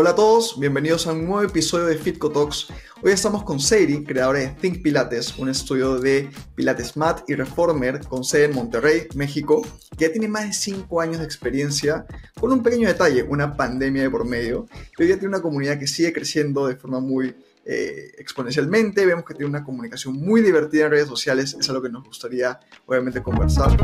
Hola a todos, bienvenidos a un nuevo episodio de Fitco Talks. Hoy estamos con Seiri, creadora de Think Pilates, un estudio de Pilates Mat y Reformer con sede en Monterrey, México, que ya tiene más de 5 años de experiencia, con un pequeño detalle, una pandemia de por medio, y hoy ya tiene una comunidad que sigue creciendo de forma muy eh, exponencialmente, vemos que tiene una comunicación muy divertida en redes sociales, es algo que nos gustaría obviamente conversar.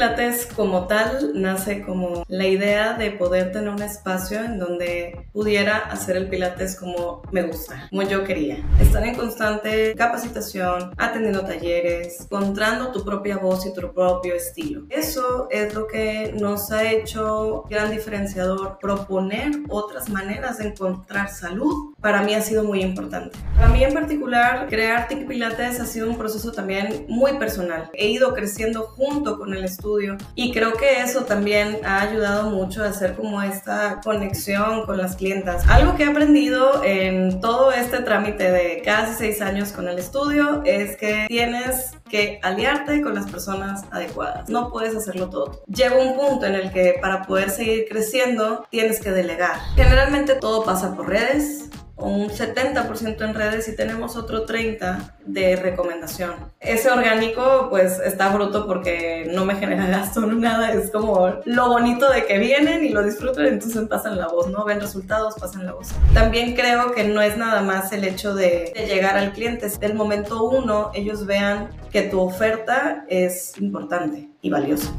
Pilates como tal nace como la idea de poder tener un espacio en donde pudiera hacer el Pilates como me gusta, como yo quería. Estar en constante capacitación, atendiendo talleres, encontrando tu propia voz y tu propio estilo. Eso es lo que nos ha hecho gran diferenciador, proponer otras maneras de encontrar salud. Para mí ha sido muy importante. Para mí en particular, crear TIC Pilates ha sido un proceso también muy personal. He ido creciendo junto con el estudio y creo que eso también ha ayudado mucho a hacer como esta conexión con las clientas. Algo que he aprendido en todo este trámite de casi seis años con el estudio es que tienes que aliarte con las personas adecuadas. No puedes hacerlo todo. Llega un punto en el que para poder seguir creciendo tienes que delegar. Generalmente todo pasa por redes, un 70% en redes y tenemos otro 30% de recomendación. Ese orgánico pues está bruto porque no me genera gasto no nada, es como lo bonito de que vienen y lo disfrutan, entonces pasan la voz, ¿no? Ven resultados, pasan la voz. También creo que no es nada más el hecho de, de llegar al cliente, del momento uno ellos vean que tu oferta es importante y valiosa.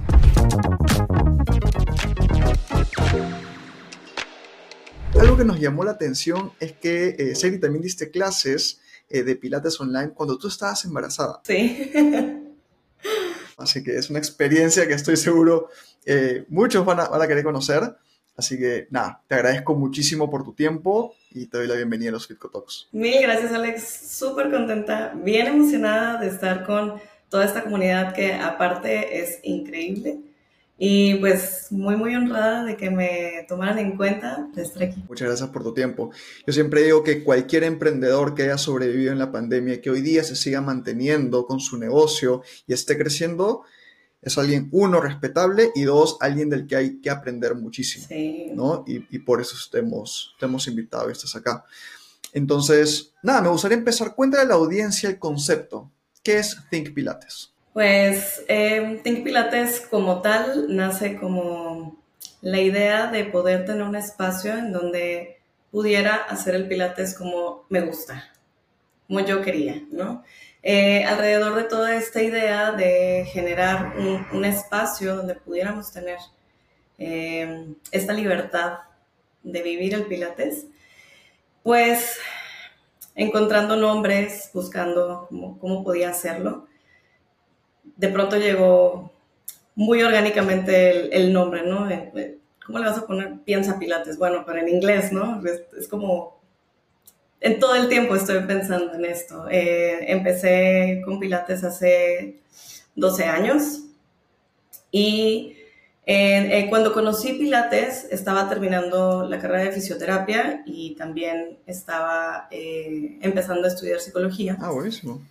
Algo que nos llamó la atención es que, eh, también diste clases eh, de Pilates online cuando tú estabas embarazada. Sí. Así que es una experiencia que estoy seguro eh, muchos van a, van a, querer conocer. Así que nada, te agradezco muchísimo por tu tiempo y te doy la bienvenida a los Fitco Talks. Mil gracias Alex, súper contenta, bien emocionada de estar con toda esta comunidad que aparte es increíble y pues muy, muy honrada de que me tomaran en cuenta de estar aquí. Muchas gracias por tu tiempo. Yo siempre digo que cualquier emprendedor que haya sobrevivido en la pandemia, que hoy día se siga manteniendo con su negocio y esté creciendo, es alguien, uno, respetable y dos, alguien del que hay que aprender muchísimo. Sí. ¿no? Y, y, por eso te hemos, te hemos invitado y estás acá. Entonces, nada, me gustaría empezar. Cuéntale a la audiencia el concepto. ¿Qué es Think Pilates? Pues eh, Think Pilates como tal nace como la idea de poder tener un espacio en donde pudiera hacer el Pilates como me gusta, como yo quería, ¿no? Eh, alrededor de toda esta idea de generar un, espacio donde pudiéramos tener eh, esta libertad de vivir el Pilates, pues encontrando nombres, buscando cómo podía hacerlo de pronto llegó muy orgánicamente el, nombre, ¿no? Eh, eh, ¿Cómo le vas a poner? Piensa Pilates. Bueno, pero en inglés, ¿no? Es, como... En todo el tiempo estoy pensando en esto. Eh, empecé con Pilates hace 12 años y cuando conocí Pilates estaba terminando la carrera de fisioterapia y también estaba empezando a estudiar psicología. Ah, buenísimo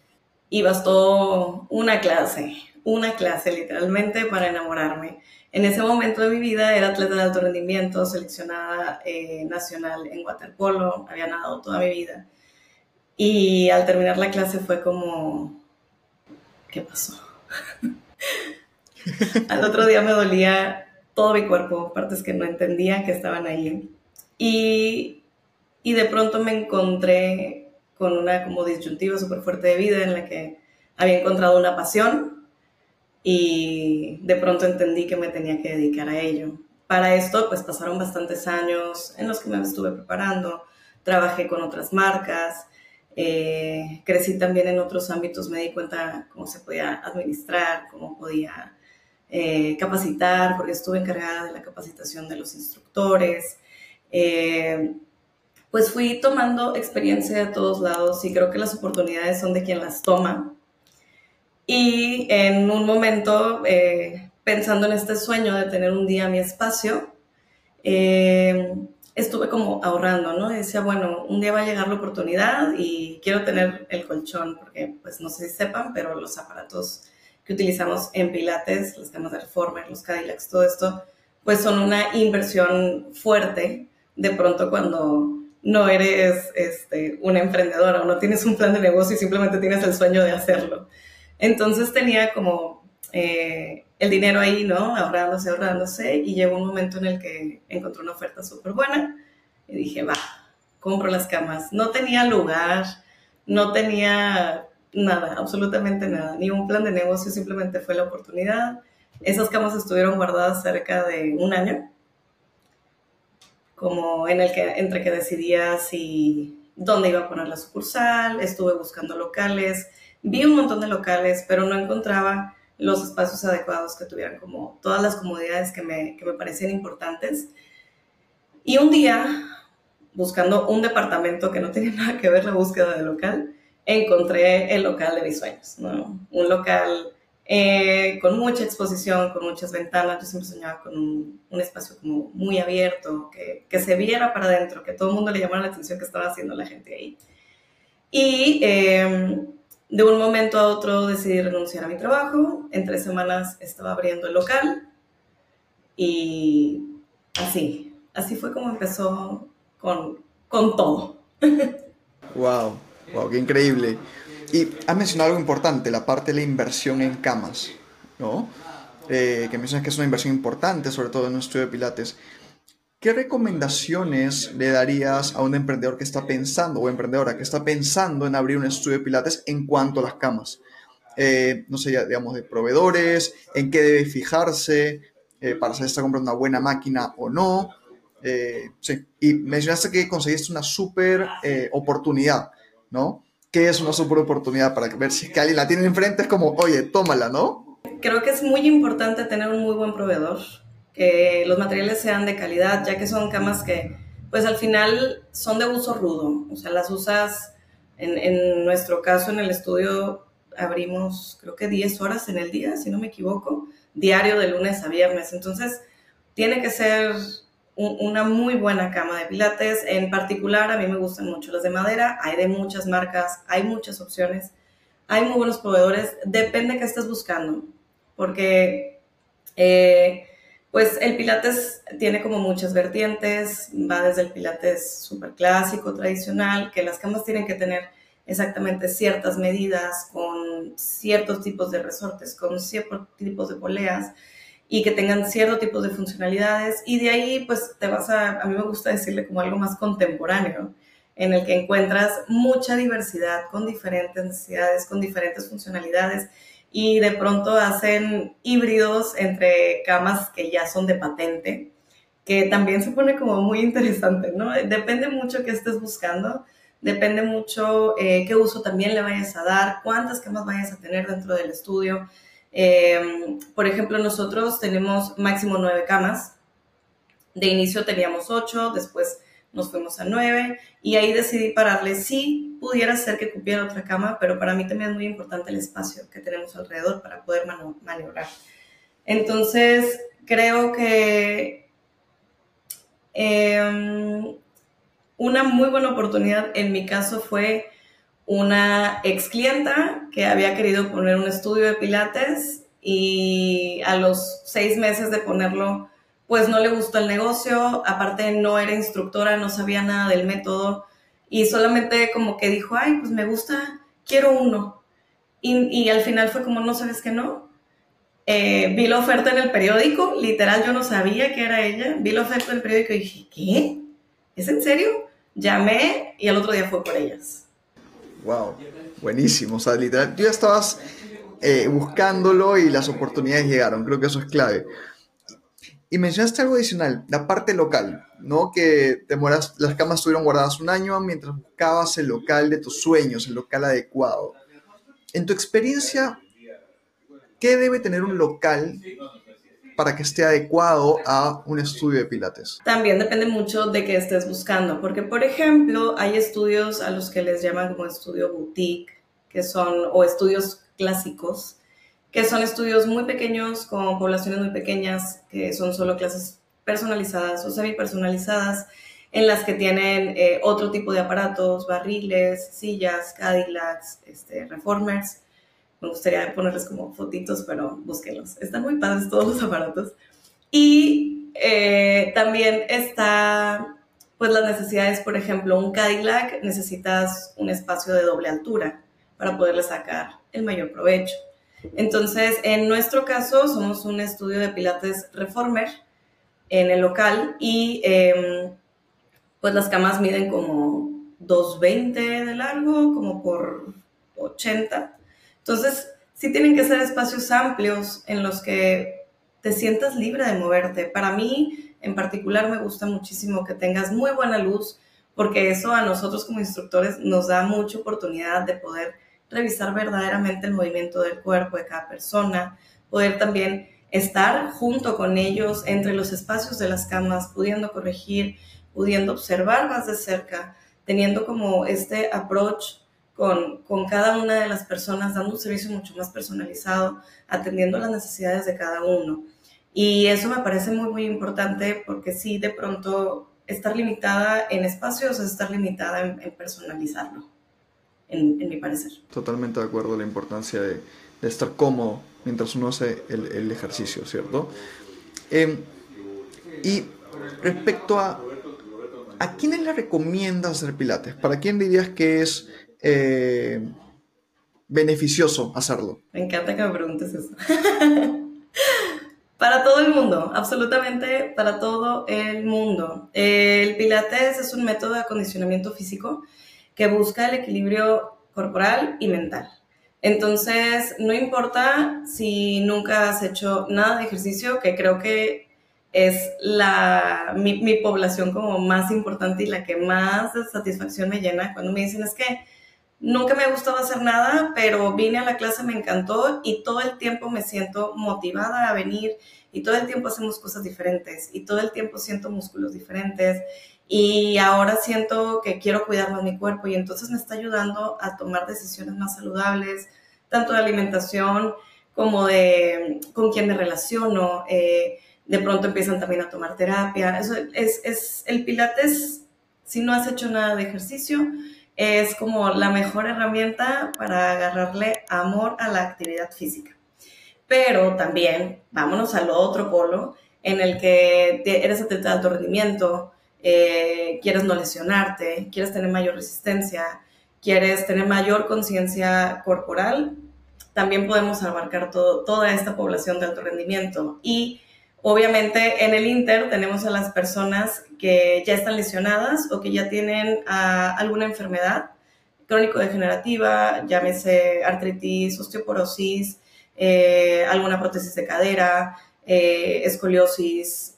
y bastó una clase, una clase literalmente para enamorarme. En ese momento de mi vida era atleta de alto rendimiento, seleccionada eh, nacional en waterpolo, había nadado toda mi vida. Y al terminar la clase fue como, ¿qué pasó? al otro día me dolía todo mi cuerpo, partes que no entendía que estaban ahí. Y, y de pronto me encontré con una como disyuntiva súper fuerte de vida en la que había encontrado una pasión y de pronto entendí que me tenía que dedicar a ello. Para esto, pues pasaron bastantes años en los que me estuve preparando, trabajé con otras marcas, eh, crecí también en otros ámbitos, me di cuenta cómo se podía administrar, cómo podía eh, capacitar, porque estuve encargada de la capacitación de los instructores. Eh, pues fui tomando experiencia de todos lados y creo que las oportunidades son de quien las toma. Y en un momento, eh, pensando en este sueño de tener un día mi espacio, eh, estuve como ahorrando, ¿no? decía, bueno, un día va a llegar la oportunidad y quiero tener el colchón, porque pues no sé si sepan, pero los aparatos que utilizamos en Pilates, las camas de Reformer, los Cadillacs, todo esto, pues son una inversión fuerte de pronto cuando no eres este, una emprendedora o no tienes un plan de negocio y simplemente tienes el sueño de hacerlo. Entonces tenía como eh, el dinero ahí, ¿no? Ahorrándose, ahorrándose y llegó un momento en el que encontré una oferta súper buena y dije, va, compro las camas. No tenía lugar, no tenía nada, absolutamente nada, ni un plan de negocio, simplemente fue la oportunidad. Esas camas estuvieron guardadas cerca de un año, como en el que entre que decidía si dónde iba a poner la sucursal, estuve buscando locales, vi un montón de locales, pero no encontraba los espacios adecuados que tuvieran como todas las comodidades que me, que me parecían importantes. Y un día, buscando un departamento que no tenía nada que ver la búsqueda de local, encontré el local de mis sueños, ¿no? Un local eh, con mucha exposición, con muchas ventanas. Yo siempre soñaba con un, un espacio como muy abierto, que, que, se viera para adentro, que todo el mundo le llamara la atención que estaba haciendo la gente ahí. Y eh, de un momento a otro decidí renunciar a mi trabajo. En tres semanas estaba abriendo el local. Y así, así fue como empezó con, con todo. wow. Wow, qué increíble. Y has mencionado algo importante, la parte de la inversión en camas, ¿no? Eh, que mencionas que es una inversión importante, sobre todo en un estudio de pilates. ¿Qué recomendaciones le darías a un emprendedor que está pensando, o emprendedora que está pensando en abrir un estudio de pilates en cuanto a las camas? Eh, no sé, digamos, de proveedores, en qué debe fijarse eh, para saber si está comprando una buena máquina o no. sí, y mencionaste que conseguiste una súper oportunidad ¿no? Que es una super oportunidad para ver si es que alguien la tiene enfrente, es como, oye, tómala, ¿no? Creo que es muy importante tener un muy buen proveedor, que los materiales sean de calidad, ya que son camas que, pues al final son de uso rudo, o sea, las usas, en, en nuestro caso en el estudio abrimos creo que 10 horas en el día, si no me equivoco, diario de lunes a viernes, entonces tiene que ser una muy buena cama de pilates. En particular, a mí me gustan mucho las de madera. Hay de muchas marcas, hay muchas opciones. Hay muy buenos proveedores. Depende qué estés buscando. Porque, eh, pues, el pilates tiene como muchas vertientes. Va desde el pilates súper clásico, tradicional, que las camas tienen que tener exactamente ciertas medidas, con ciertos tipos de resortes, con ciertos tipos de poleas y que tengan cierto tipo de funcionalidades y de ahí pues te vas a, a mí me gusta decirle como algo más contemporáneo, en el que encuentras mucha diversidad con diferentes necesidades, con diferentes funcionalidades y de pronto hacen híbridos entre camas que ya son de patente, que también se pone como muy interesante, ¿no? Depende mucho qué estés buscando, depende mucho eh, qué uso también le vayas a dar, cuántas camas vayas a tener dentro del estudio. Em, por ejemplo, nosotros tenemos máximo nueve camas. De inicio teníamos ocho, después nos fuimos a nueve y ahí decidí pararle. Sí, pudiera ser que cupiera otra cama, pero para mí también es muy importante el espacio que tenemos alrededor para poder maniobrar. Entonces, creo que em, una muy buena oportunidad en mi caso fue una ex clienta que había querido poner un estudio de pilates y a los seis meses de ponerlo, pues no le gustó el negocio, aparte no era instructora, no sabía nada del método y solamente como que dijo, ay, pues me gusta, quiero uno. Y, al final fue como, no sabes que no. Eh, vi la oferta en el periódico, literal yo no sabía que era ella, vi la oferta en el periódico y dije, ¿qué? ¿Es en serio? Llamé y al otro día fue por ellas. Wow, buenísimo. O sea, literal, tú ya estabas eh, buscándolo y las oportunidades llegaron. Creo que eso es clave. Y mencionaste algo adicional, la parte local, ¿no? Que demoras, las camas estuvieron guardadas un año mientras buscabas el local de tus sueños, el local adecuado. En tu experiencia, ¿qué debe tener un local para que esté adecuado a un estudio de pilates? También depende mucho de qué estés buscando, porque por ejemplo hay estudios a los que les llaman como estudio boutique, que son, o estudios clásicos, que son estudios muy pequeños con poblaciones muy pequeñas, que son solo clases personalizadas o semi personalizadas, en las que tienen eh, otro tipo de aparatos, barriles, sillas, Cadillacs, este, reformers Me gustaría ponerles como fotitos, pero búsquenlos. Están muy padres todos los aparatos. Y eh, también está, pues las necesidades, por ejemplo, un Cadillac necesitas un espacio de doble altura para poderle sacar el mayor provecho. Entonces, en nuestro caso, somos un estudio de Pilates Reformer en el local y em, pues las camas miden como 220 de largo, como por 80. Entonces, sí tienen que ser espacios amplios en los que te sientas libre de moverte. Para mí, en particular, me gusta muchísimo que tengas muy buena luz, porque eso a nosotros como instructores nos da mucha oportunidad de poder revisar verdaderamente el movimiento del cuerpo de cada persona, poder también estar junto con ellos entre los espacios de las camas, pudiendo corregir, pudiendo observar más de cerca, teniendo como este approach con, con, cada una de las personas, dando un servicio mucho más personalizado, atendiendo las necesidades de cada uno. Y eso me parece muy, muy importante porque sí, de pronto, estar limitada en espacios es estar limitada en, personalizarlo, en, mi parecer. Totalmente de acuerdo, la importancia de, de estar cómodo mientras uno hace el, el ejercicio, ¿cierto? Eh, y respecto a ¿a quiénes le recomiendas hacer pilates? ¿Para quién dirías que es eh, beneficioso hacerlo? Me encanta que me preguntes eso. para todo el mundo, absolutamente para todo el mundo. El pilates es un método de acondicionamiento físico que busca el equilibrio corporal y mental. Entonces, no importa si nunca has hecho nada de ejercicio, que creo que es la, mi, mi, población como más importante y la que más satisfacción me llena cuando me dicen es que nunca me ha gustado hacer nada, pero vine a la clase, me encantó y todo el tiempo me siento motivada a venir y todo el tiempo hacemos cosas diferentes y todo el tiempo siento músculos diferentes y ahora siento que quiero cuidar más mi cuerpo y entonces me está ayudando a tomar decisiones más saludables, tanto de alimentación como de con quién me relaciono. Eh, de pronto empiezan también a tomar terapia. Eso es, es, el pilates, si no has hecho nada de ejercicio, es como la mejor herramienta para agarrarle amor a la actividad física. Pero también, vámonos al otro polo, en el que eres atleta de alto rendimiento, eh, quieres no lesionarte, quieres tener mayor resistencia, quieres tener mayor conciencia corporal, también podemos abarcar todo, toda esta población de alto rendimiento. Y Obviamente en el Inter tenemos a las personas que ya están lesionadas o que ya tienen ah, alguna enfermedad crónico-degenerativa, llámese artritis, osteoporosis, eh, alguna prótesis de cadera, eh, escoliosis,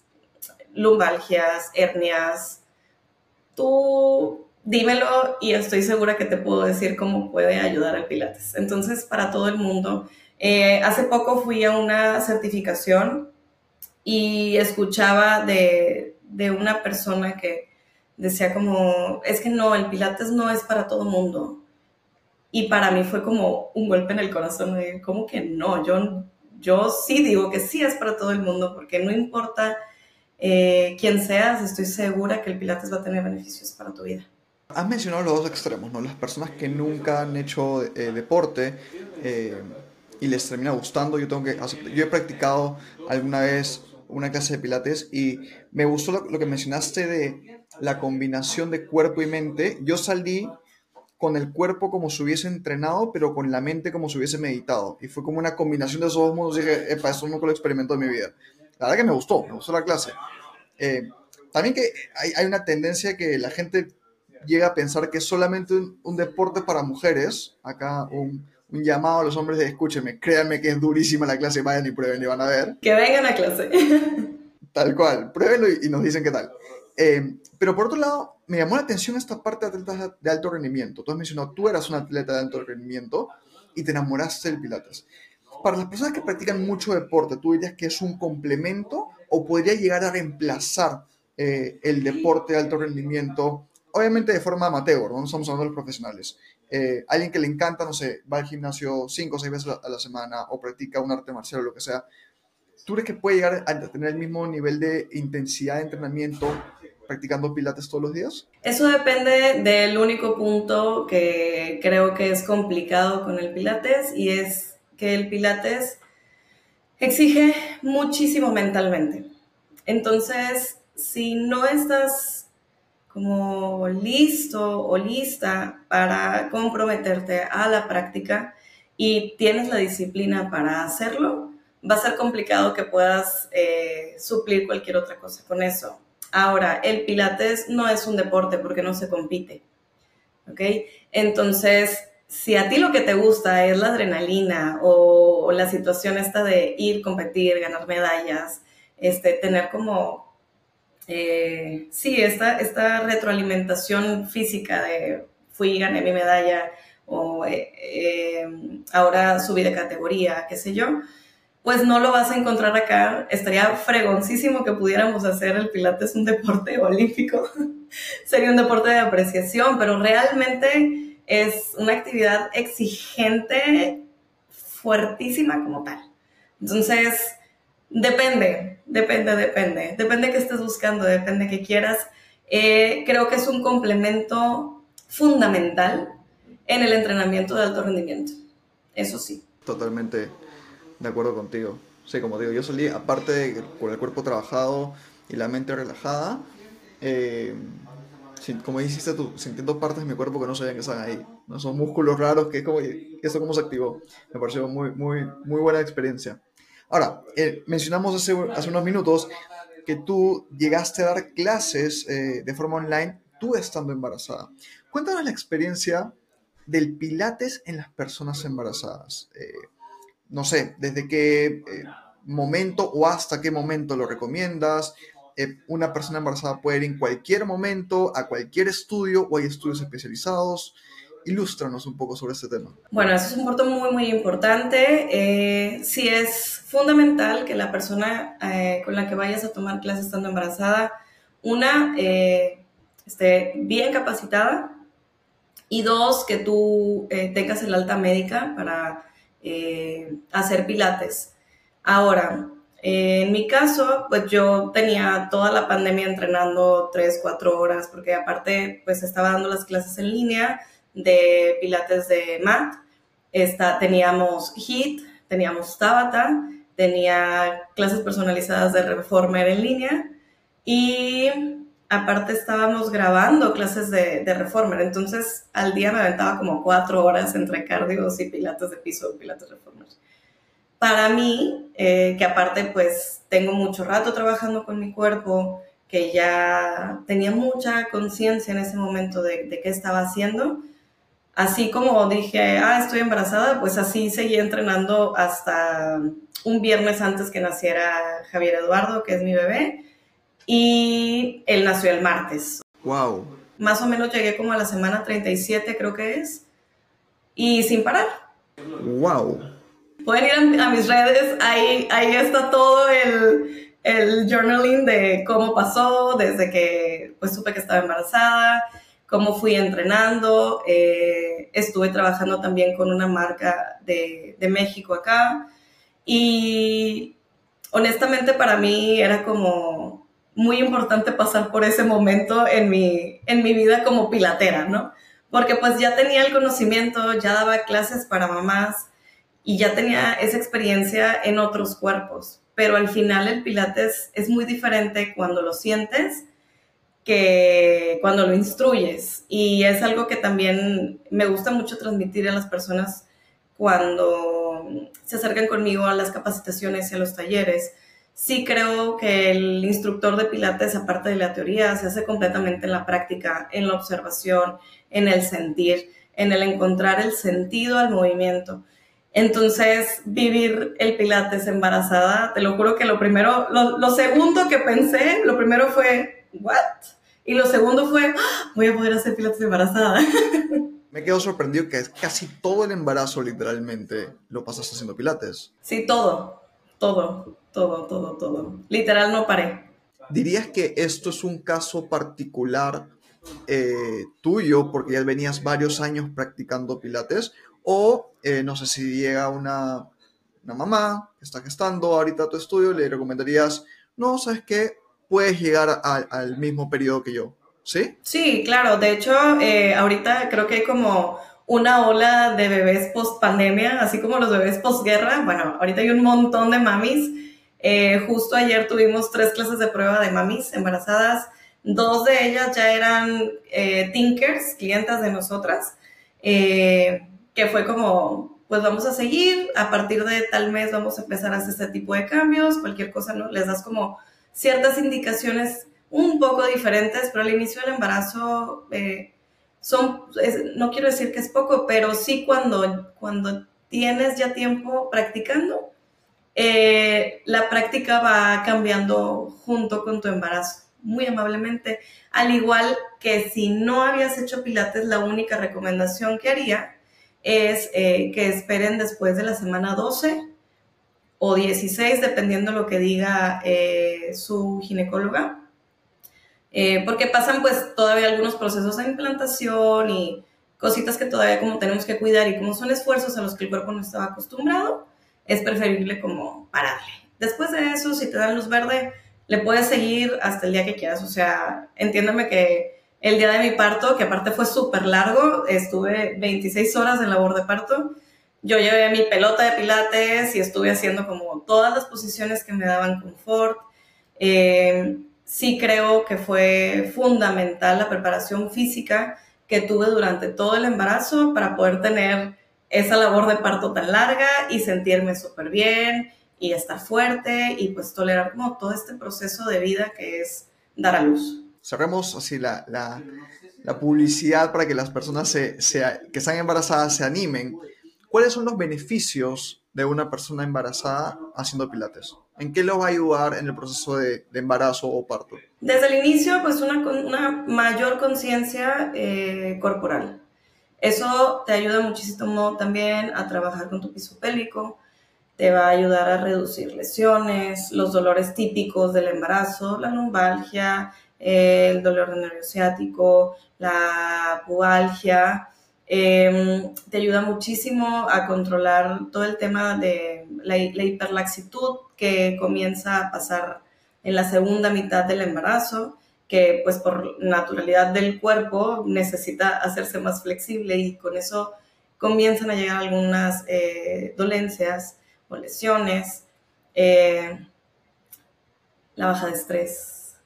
lumbalgias, hernias. Tú dímelo y estoy segura que te puedo decir cómo puede ayudar al Pilates. Entonces, para todo el mundo. Eh, hace poco fui a una certificación y escuchaba de, una persona que decía como, es que no, el pilates no es para todo mundo. Y para mí fue como un golpe en el corazón, como que no, yo, yo sí digo que sí es para todo el mundo, porque no importa eh, quién seas, estoy segura que el pilates va a tener beneficios para tu vida. Has mencionado los dos extremos, ¿no? Las personas que nunca han hecho eh, deporte eh, y les termina gustando. Yo tengo que yo he practicado alguna vez una clase de pilates y me gustó lo, que mencionaste de la combinación de cuerpo y mente. Yo salí con el cuerpo como si hubiese entrenado, pero con la mente como si hubiese meditado. Y fue como una combinación de esos dos mundos. dije, epa, eso nunca lo experimento en mi vida. La verdad que me gustó, me gustó la clase. Eh, también que hay, hay, una tendencia que la gente llega a pensar que es solamente un, un deporte para mujeres. Acá un, un llamado a los hombres de escúcheme, créanme que es durísima la clase, vayan y prueben y van a ver. Que vengan a clase. Tal cual, pruébenlo y, nos dicen qué tal. Eh, pero por otro lado, me llamó la atención esta parte de atletas de alto rendimiento. Tú has mencionado, tú eras un atleta de alto rendimiento y te enamoraste del Pilates. Para las personas que practican mucho deporte, ¿tú dirías que es un complemento o podría llegar a reemplazar eh, el deporte de alto rendimiento? Obviamente de forma amateur, no estamos hablando de los profesionales. Eh, alguien que le encanta, no sé, va al gimnasio cinco o seis veces a la semana o practica un arte marcial o lo que sea, ¿tú crees que puede llegar a tener el mismo nivel de intensidad de entrenamiento practicando pilates todos los días? Eso depende del único punto que creo que es complicado con el pilates y es que el pilates exige muchísimo mentalmente. Entonces, si no estás como listo o lista para comprometerte a la práctica y tienes la disciplina para hacerlo, va a ser complicado que puedas eh, suplir cualquier otra cosa con eso. Ahora, el pilates no es un deporte porque no se compite, ¿ok? Entonces, si a ti lo que te gusta es la adrenalina o, la situación esta de ir, competir, ganar medallas, este, tener como, eh, sí, esta, esta retroalimentación física de fui gané mi medalla o eh, eh, ahora subí de categoría, qué sé yo, pues no lo vas a encontrar acá. Estaría fregoncísimo que pudiéramos hacer el pilates un deporte olímpico. Sería un deporte de apreciación, pero realmente es una actividad exigente, fuertísima como tal. Entonces, depende, depende, depende. Depende que estés buscando, depende que quieras. Eh, creo que es un complemento fundamental en el entrenamiento de alto rendimiento. Eso sí. Totalmente de acuerdo contigo. Sí, como digo, yo salí, aparte de con el cuerpo trabajado y la mente relajada, eh, como dijiste tú, sintiendo partes de mi cuerpo que no sabían que estaban ahí. ¿no? Son músculos raros que es como, ¿esto cómo se activó? Me pareció muy, muy, muy buena experiencia. Ahora, eh, mencionamos hace, unos minutos que tú llegaste a dar clases eh, de forma online, tú estando embarazada. Cuéntanos la experiencia del pilates en las personas embarazadas. Eh, no sé, desde qué momento o hasta qué momento lo recomiendas, una persona embarazada puede ir en cualquier momento a cualquier estudio o hay estudios especializados. Ilústranos un poco sobre este tema. Bueno, eso es un punto muy, muy importante. Eh, sí es fundamental que la persona eh, con la que vayas a tomar clases estando embarazada, una, esté bien capacitada y dos, que tú tengas el alta médica para hacer pilates. Ahora, en mi caso, pues yo tenía toda la pandemia entrenando 3, 4 horas, porque aparte, pues estaba dando las clases en línea de pilates de mat. Esta, teníamos HIT, teníamos Tabata, tenía clases personalizadas de Reformer en línea y aparte estábamos grabando clases de, de Reformer. Entonces, al día me aventaba como 4 horas entre cardios y pilates de piso, pilates Reformer para mí, eh, que aparte pues tengo mucho rato trabajando con mi cuerpo, que ya tenía mucha conciencia en ese momento de, qué estaba haciendo, así como dije, ah, estoy embarazada, pues así seguí entrenando hasta un viernes antes que naciera Javier Eduardo, que es mi bebé, y él nació el martes. Wow. Más o menos llegué como a la semana 37, creo que es, y sin parar. Wow. Pueden ir a, mis redes, ahí, ahí está todo el, el, journaling de cómo pasó, desde que pues supe que estaba embarazada, cómo fui entrenando, eh, estuve trabajando también con una marca de, de México acá y honestamente para mí era como muy importante pasar por ese momento en mi, en mi vida como pilatera, ¿no? Porque pues ya tenía el conocimiento, ya daba clases para mamás, y ya tenía esa experiencia en otros cuerpos, pero al final el pilates es muy diferente cuando lo sientes que cuando lo instruyes y es algo que también me gusta mucho transmitir a las personas cuando se acercan conmigo a las capacitaciones y a los talleres. Sí creo que el instructor de pilates, aparte de la teoría, se hace completamente en la práctica, en la observación, en el sentir, en el encontrar el sentido al movimiento. Entonces, vivir el Pilates embarazada, te lo juro que lo primero, lo, segundo que pensé, lo primero fue, ¿what? Y lo segundo fue, ¡Ah! voy a poder hacer Pilates embarazada. Me quedo sorprendido que casi todo el embarazo literalmente lo pasaste haciendo Pilates. Sí, todo, todo, todo, todo, todo. Literal no paré. ¿Dirías que esto es un caso particular eh, tuyo porque ya venías varios años practicando Pilates o eh, no sé si llega una, mamá que está gestando ahorita tu estudio, le recomendarías, no, ¿sabes qué? Puedes llegar al mismo periodo que yo, ¿sí? Sí, claro. De hecho, eh, ahorita creo que hay como una ola de bebés post pandemia, así como los bebés post guerra. Bueno, ahorita hay un montón de mamis. Eh, justo ayer tuvimos tres clases de prueba de mamis embarazadas. Dos de ellas ya eran eh, Tinkers, clientas de nosotras, eh, que fue como, pues vamos a seguir, a partir de tal mes vamos a empezar a hacer este tipo de cambios, cualquier cosa, ¿no? Les das como ciertas indicaciones un poco diferentes, pero al inicio del embarazo eh, son, no quiero decir que es poco, pero sí cuando, cuando tienes ya tiempo practicando, eh, la práctica va cambiando junto con tu embarazo, muy amablemente. Al igual que si no habías hecho pilates, la única recomendación que haría es eh, que esperen después de la semana 12 o 16, dependiendo lo que diga eh, su ginecóloga. porque pasan pues todavía algunos procesos de implantación y cositas que todavía como tenemos que cuidar y como son esfuerzos a los que el cuerpo no estaba acostumbrado, es preferible como pararle. Después de eso, si te dan luz verde, le puedes seguir hasta el día que quieras. O sea, entiéndeme que el día de mi parto, que aparte fue súper largo, estuve 26 horas en labor de parto. Yo llevé mi pelota de pilates y estuve haciendo como todas las posiciones que me daban confort. Eh, sí creo que fue fundamental la preparación física que tuve durante todo el embarazo para poder tener esa labor de parto tan larga y sentirme súper bien y estar fuerte y pues tolerar como todo este proceso de vida que es dar a luz. Cerremos así la, la, la publicidad para que las personas se, que están embarazadas se animen. ¿Cuáles son los beneficios de una persona embarazada haciendo pilates? ¿En qué lo va a ayudar en el proceso de, de embarazo o parto? Desde el inicio, pues una, una mayor conciencia eh, corporal eso te ayuda muchísimo también a trabajar con tu piso pélvico, te va a ayudar a reducir lesiones, los dolores típicos del embarazo, la lumbalgia, el dolor de nervio ciático, la pubalgia. Em, te ayuda muchísimo a controlar todo el tema de la, la hiperlaxitud que comienza a pasar en la segunda mitad del embarazo que pues por naturalidad del cuerpo necesita hacerse más flexible y con eso comienzan a llegar algunas eh, dolencias o lesiones, eh, la baja de estrés,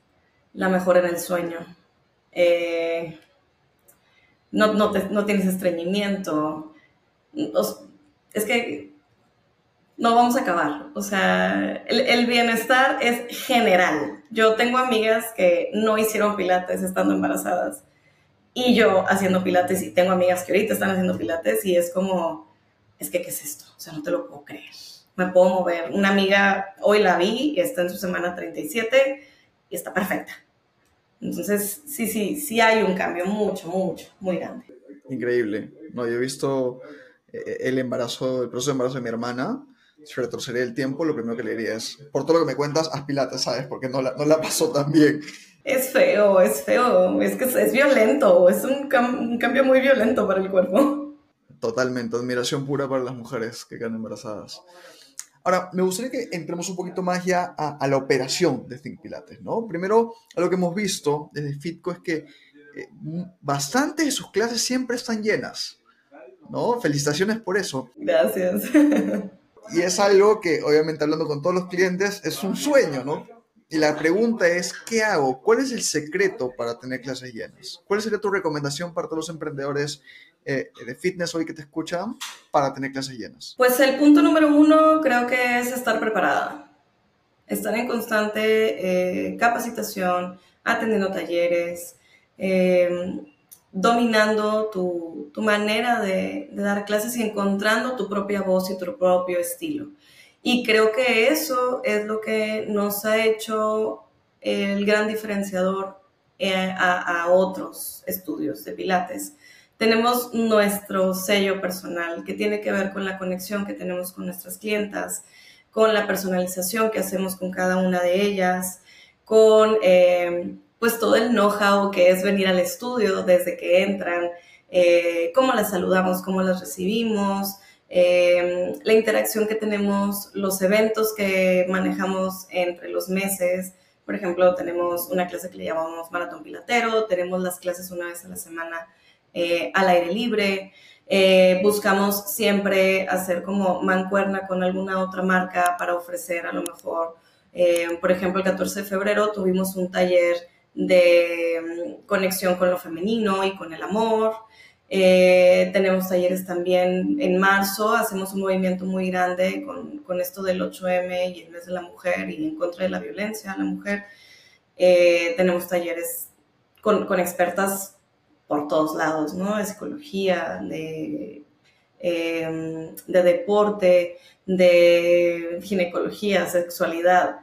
la mejora en el sueño, eh, no, no, no, tienes estreñimiento. Es que no vamos a acabar. O sea, el, bienestar es general. Yo tengo amigas que no hicieron pilates estando embarazadas y yo haciendo pilates y tengo amigas que ahorita están haciendo pilates y es como, es que, ¿qué es esto? O sea, no te lo puedo creer. Me puedo mover. Una amiga, hoy la vi, está en su semana 37 y está perfecta. Entonces, sí, sí, sí hay un cambio mucho, mucho, muy grande. Increíble. No, yo he visto eh, el embarazo, el proceso de embarazo de mi hermana si retrocederé el tiempo, lo primero que le diría es, por todo lo que me cuentas, haz pilates, ¿sabes? Porque no la, no la pasó tan bien. Es feo, es feo, es que es, violento, es un, un, cambio muy violento para el cuerpo. Totalmente, admiración pura para las mujeres que quedan embarazadas. Ahora, me gustaría que entremos un poquito más ya a, a la operación de Think Pilates, ¿no? Primero, a lo que hemos visto desde Fitco es que eh, bastantes de sus clases siempre están llenas, ¿no? Felicitaciones por eso. Gracias. Y es algo que, obviamente, hablando con todos los clientes, es un sueño, ¿no? Y la pregunta es, ¿qué hago? ¿Cuál es el secreto para tener clases llenas? ¿Cuál sería tu recomendación para todos los emprendedores eh, de fitness hoy que te escuchan para tener clases llenas? Pues el punto número uno creo que es estar preparada. Estar en constante eh, capacitación, atendiendo talleres, eh, dominando tu, manera de, dar clases y encontrando tu propia voz y tu propio estilo. Y creo que eso es lo que nos ha hecho el gran diferenciador eh, a, a, otros estudios de Pilates. Tenemos nuestro sello personal que tiene que ver con la conexión que tenemos con nuestras clientas, con la personalización que hacemos con cada una de ellas, con eh, pues todo el know-how que es venir al estudio desde que entran, eh, cómo las saludamos, cómo las recibimos, eh, la interacción que tenemos, los eventos que manejamos entre los meses. Por ejemplo, tenemos una clase que le llamamos maratón pilatero, tenemos las clases una vez a la semana eh, al aire libre. Eh, buscamos siempre hacer como mancuerna con alguna otra marca para ofrecer a lo mejor, eh, por ejemplo, el 14 de febrero tuvimos un taller de mm, conexión con lo femenino y con el amor. Tenemos talleres también en marzo, hacemos un movimiento muy grande con, con, esto del 8M y el mes de la mujer y en contra de la violencia a la mujer. tenemos talleres con, con expertas por todos lados, ¿no? De psicología, de, em, de deporte, de ginecología, sexualidad.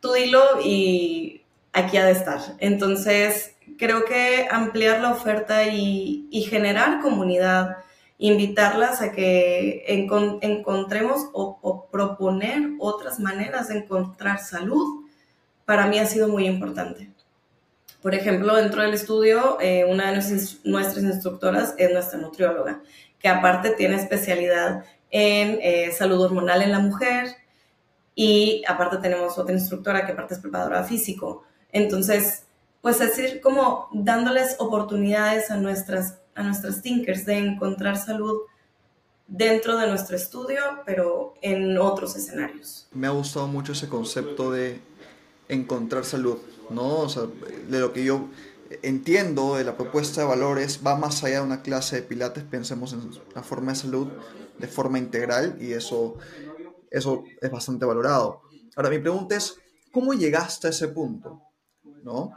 Tú dilo y aquí ha de estar. Entonces, creo que ampliar la oferta y, generar comunidad, invitarlas a que encontremos o, o proponer otras maneras de encontrar salud, para mí ha sido muy importante. Por ejemplo, dentro del estudio, eh, una de nuestras, instructoras es nuestra nutrióloga, que aparte tiene especialidad en eh, salud hormonal en la mujer y aparte tenemos otra instructora que aparte es preparadora físico. Entonces, pues es decir, como dándoles oportunidades a nuestras, a nuestras thinkers de encontrar salud dentro de nuestro estudio, pero en otros escenarios. Me ha gustado mucho ese concepto de encontrar salud ¿no? O sea, de lo que yo entiendo de la propuesta de valores va más allá de una clase de pilates, pensemos en la forma de salud de forma integral y eso, eso es bastante valorado. Ahora, mi pregunta es, ¿cómo llegaste a ese punto? ¿No?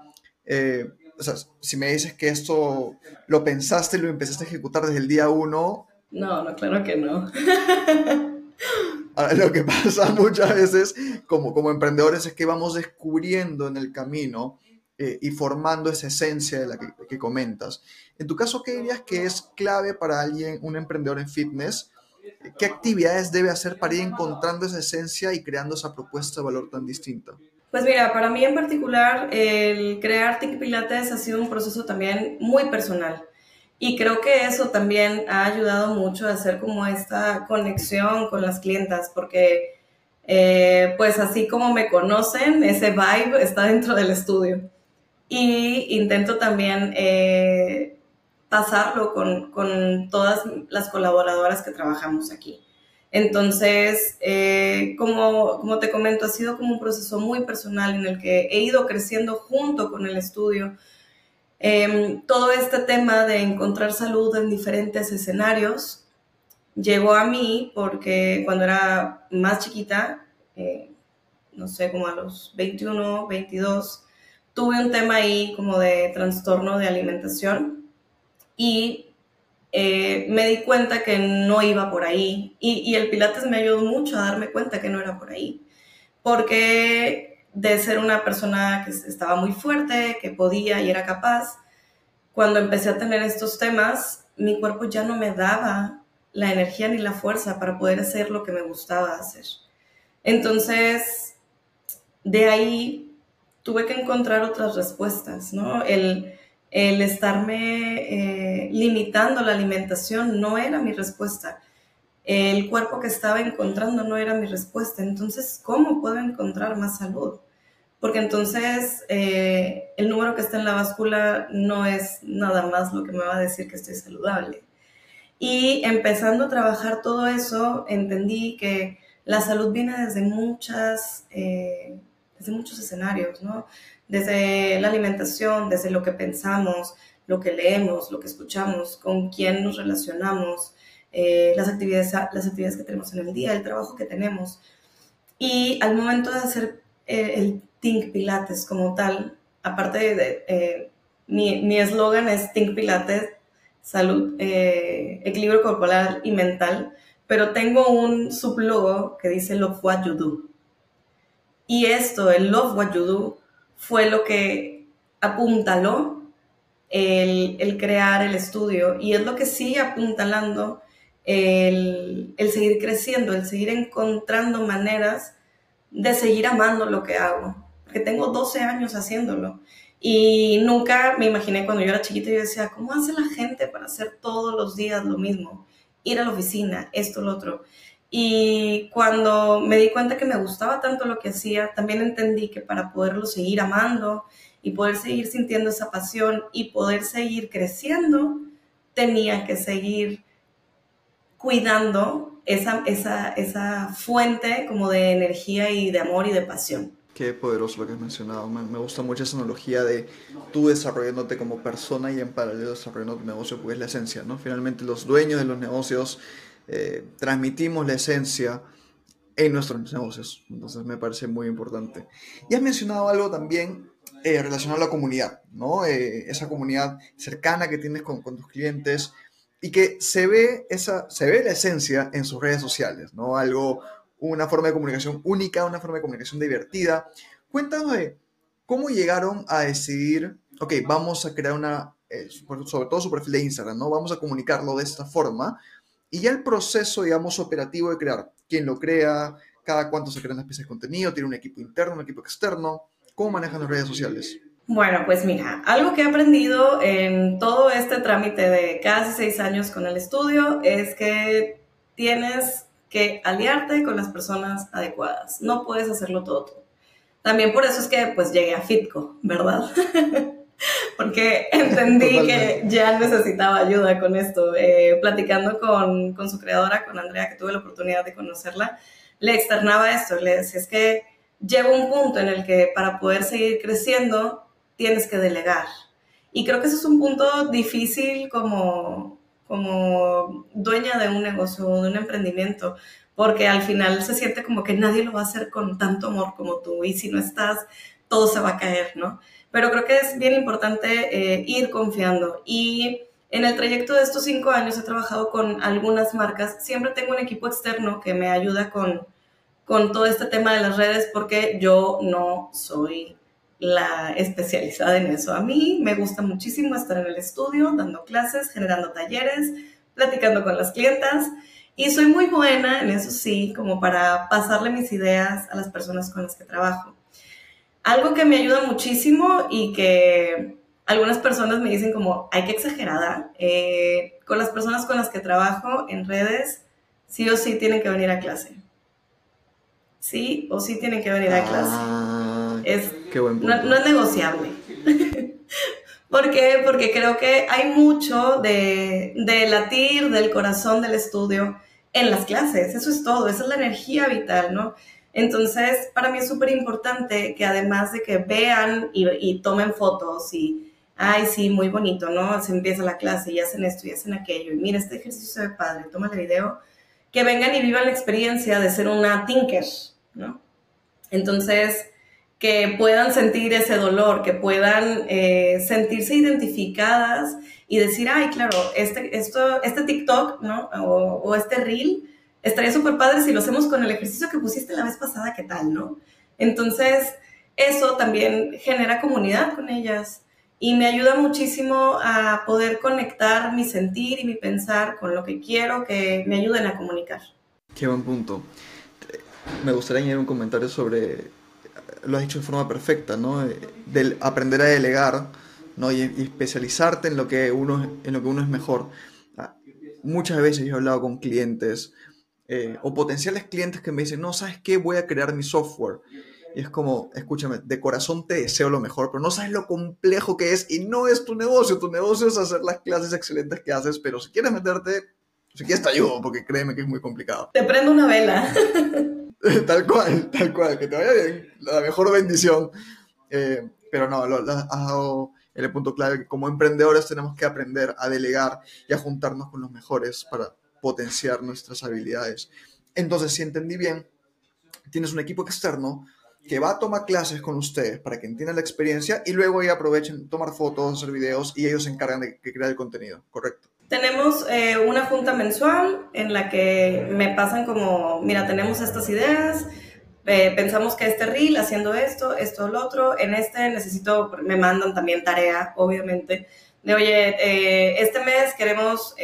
Eh, o sea, si me dices que esto lo pensaste y lo empezaste a ejecutar desde el día uno... No, no, claro que no. lo que pasa muchas veces como, como emprendedores es que vamos descubriendo en el camino eh, y formando esa esencia de la que, comentas. En tu caso, ¿qué dirías que es clave para alguien, un emprendedor en fitness? ¿Qué actividades debe hacer para ir encontrando esa esencia y creando esa propuesta de valor tan distinta? Pues mira, para mí en particular, el crear TIC Pilates ha sido un proceso también muy personal. Y creo que eso también ha ayudado mucho a hacer como esta conexión con las clientas, porque eh, pues así como me conocen, ese vibe está dentro del estudio. Y intento también eh, pasarlo con, con, todas las colaboradoras que trabajamos aquí. Entonces, eh, como, como te comento, ha sido como un proceso muy personal en el que he ido creciendo junto con el estudio, Em, todo este tema de encontrar salud en diferentes escenarios llegó a mí porque cuando era más chiquita, eh, no sé, como a los 21, 22, tuve un tema ahí como de trastorno de alimentación y eh, me di cuenta que no iba por ahí y, y el Pilates me ayudó mucho a darme cuenta que no era por ahí. Porque de ser una persona que estaba muy fuerte, que podía y era capaz, cuando empecé a tener estos temas, mi cuerpo ya no me daba la energía ni la fuerza para poder hacer lo que me gustaba hacer. Entonces, de ahí tuve que encontrar otras respuestas, ¿no? El, estarme eh, limitando la alimentación no era mi respuesta. El cuerpo que estaba encontrando no era mi respuesta. Entonces, ¿cómo puedo encontrar más salud? Porque entonces eh, el número que está en la báscula no es nada más lo que me va a decir que estoy saludable. Y empezando a trabajar todo eso, entendí que la salud viene desde, muchas, eh, desde muchos escenarios, ¿no? Desde la alimentación, desde lo que pensamos, lo que leemos, lo que escuchamos, con quién nos relacionamos, eh, las, actividades, las actividades que tenemos en el día, el trabajo que tenemos. Y al momento de hacer el Think Pilates como tal. Aparte de, eh, mi eslogan es Think Pilates, salud, eh, equilibrio corporal y mental, pero tengo un sublogo que dice Love What You Do. Y esto, el Love What You Do, fue lo que apuntaló el, crear el estudio y es lo que sigue apuntalando el seguir creciendo, el seguir encontrando maneras de seguir amando lo que hago que tengo 12 años haciéndolo. Y nunca me imaginé cuando yo era chiquita, yo decía, ¿cómo hace la gente para hacer todos los días lo mismo? Ir a la oficina, esto, lo otro. Y cuando me di cuenta que me gustaba tanto lo que hacía, también entendí que para poderlo seguir amando y poder seguir sintiendo esa pasión y poder seguir creciendo, tenía que seguir cuidando esa, esa, esa fuente como de energía y de amor y de pasión. Qué poderoso lo que has mencionado. Me, gusta mucho esa analogía de tú desarrollándote como persona y en paralelo desarrollando tu negocio, porque es la esencia, ¿no? Finalmente los dueños de los negocios eh, transmitimos la esencia en nuestros negocios. Entonces me parece muy importante. Y has mencionado algo también eh, relacionado a la comunidad, ¿no? Eh, esa comunidad cercana que tienes con, con, tus clientes y que se ve, esa, se ve la esencia en sus redes sociales, ¿no? Algo, una forma de comunicación única, una forma de comunicación divertida. Cuéntanos de cómo llegaron a decidir, ok, vamos a crear una, eh, sobre todo su perfil de Instagram, ¿no? Vamos a comunicarlo de esta forma. Y ya el proceso, digamos, operativo de crear, quién lo crea, cada cuánto se crean las piezas de contenido, tiene un equipo interno, un equipo externo, ¿cómo manejan las redes sociales? Bueno, pues mira, algo que he aprendido en todo este trámite de casi seis años con el estudio es que tienes que aliarte con las personas adecuadas. No puedes hacerlo todo tú. También por eso es que pues llegué a Fitco, ¿verdad? Porque entendí que ya necesitaba ayuda con esto. Eh, platicando con, con su creadora, con Andrea, que tuve la oportunidad de conocerla, le externaba esto, le decía, es que llego un punto en el que para poder seguir creciendo tienes que delegar. Y creo que ese es un punto difícil como, como dueña de un negocio, de un emprendimiento, porque al final se siente como que nadie lo va a hacer con tanto amor como tú y si no estás, todo se va a caer, ¿no? Pero creo que es bien importante eh, ir confiando y en el trayecto de estos cinco años he trabajado con algunas marcas, siempre tengo un equipo externo que me ayuda con, con todo este tema de las redes porque yo no soy la especializada en eso. A mí me gusta muchísimo estar en el estudio, dando clases, generando talleres, platicando con las clientas y soy muy buena en eso sí, como para pasarle mis ideas a las personas con las que trabajo. Algo que me ayuda muchísimo y que algunas personas me dicen como, hay que exagerada, eh, con las personas con las que trabajo en redes, sí o sí tienen que venir a clase. Sí o sí tienen que venir a clase. Es, no, es negociable. ¿Por qué? Porque creo que hay mucho de, de, latir del corazón del estudio en las clases. Eso es todo, esa es la energía vital, ¿no? Entonces, para mí es súper importante que además de que vean y, y, tomen fotos y, ay, sí, muy bonito, ¿no? Se empieza la clase y hacen esto y hacen aquello, y mira, este ejercicio ve padre, toma el video, que vengan y vivan la experiencia de ser una tinker, ¿no? Entonces, que puedan sentir ese dolor, que puedan eh, sentirse identificadas y decir, ay, claro, este, este TikTok, ¿no? O, este reel, estaría súper padre si lo hacemos con el ejercicio que pusiste la vez pasada, ¿qué tal, no? Entonces, eso también genera comunidad con ellas y me ayuda muchísimo a poder conectar mi sentir y mi pensar con lo que quiero que me ayuden a comunicar. Qué buen punto me gustaría añadir un comentario sobre, lo has dicho de forma perfecta, ¿no? Del aprender a delegar, ¿no? Y, especializarte en lo, que uno, en lo que uno es mejor. Ah, muchas veces yo he hablado con clientes eh, o potenciales clientes que me dicen, no, ¿sabes qué? Voy a crear mi software. Y es como, escúchame, de corazón te deseo lo mejor, pero no sabes lo complejo que es y no es tu negocio. Tu negocio es hacer las clases excelentes que haces, pero si quieres meterte, si quieres te ayudo, porque créeme que es muy complicado. Te prendo una vela. tal cual, tal cual, que te vaya bien, la mejor bendición. Eh, pero no, lo, has dado el punto clave que como emprendedores tenemos que aprender a delegar y a juntarnos con los mejores para potenciar nuestras habilidades. Entonces, si entendí bien, tienes un equipo externo que va a tomar clases con ustedes para que entiendan la experiencia y luego ahí aprovechen tomar fotos, hacer videos y ellos se encargan de crear el contenido, ¿correcto? Tenemos eh, una junta mensual en la que me pasan como, mira, tenemos estas ideas, eh, pensamos que este reel haciendo esto, esto, lo otro, en este necesito, me mandan también tarea, obviamente, de, oye, eh, este mes queremos,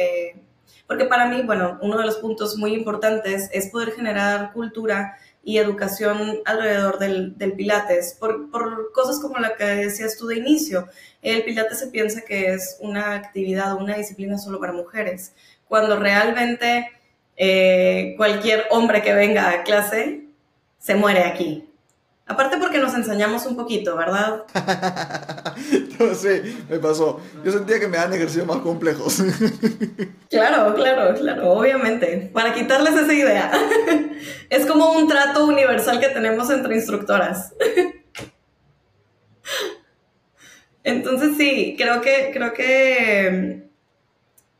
porque para mí, bueno, uno de los puntos muy importantes es poder generar cultura y educación alrededor del, del Pilates, por, por, cosas como la que decías tú de inicio. El Pilates se piensa que es una actividad, una disciplina solo para mujeres, cuando realmente eh, cualquier hombre que venga a clase se muere aquí. Aparte porque nos enseñamos un poquito, ¿verdad? sí, me pasó. Yo sentía que me dan ejercicios más complejos. claro, claro, claro, obviamente. Para quitarles esa idea. es como un trato universal que tenemos entre instructoras. Entonces sí, creo que, creo que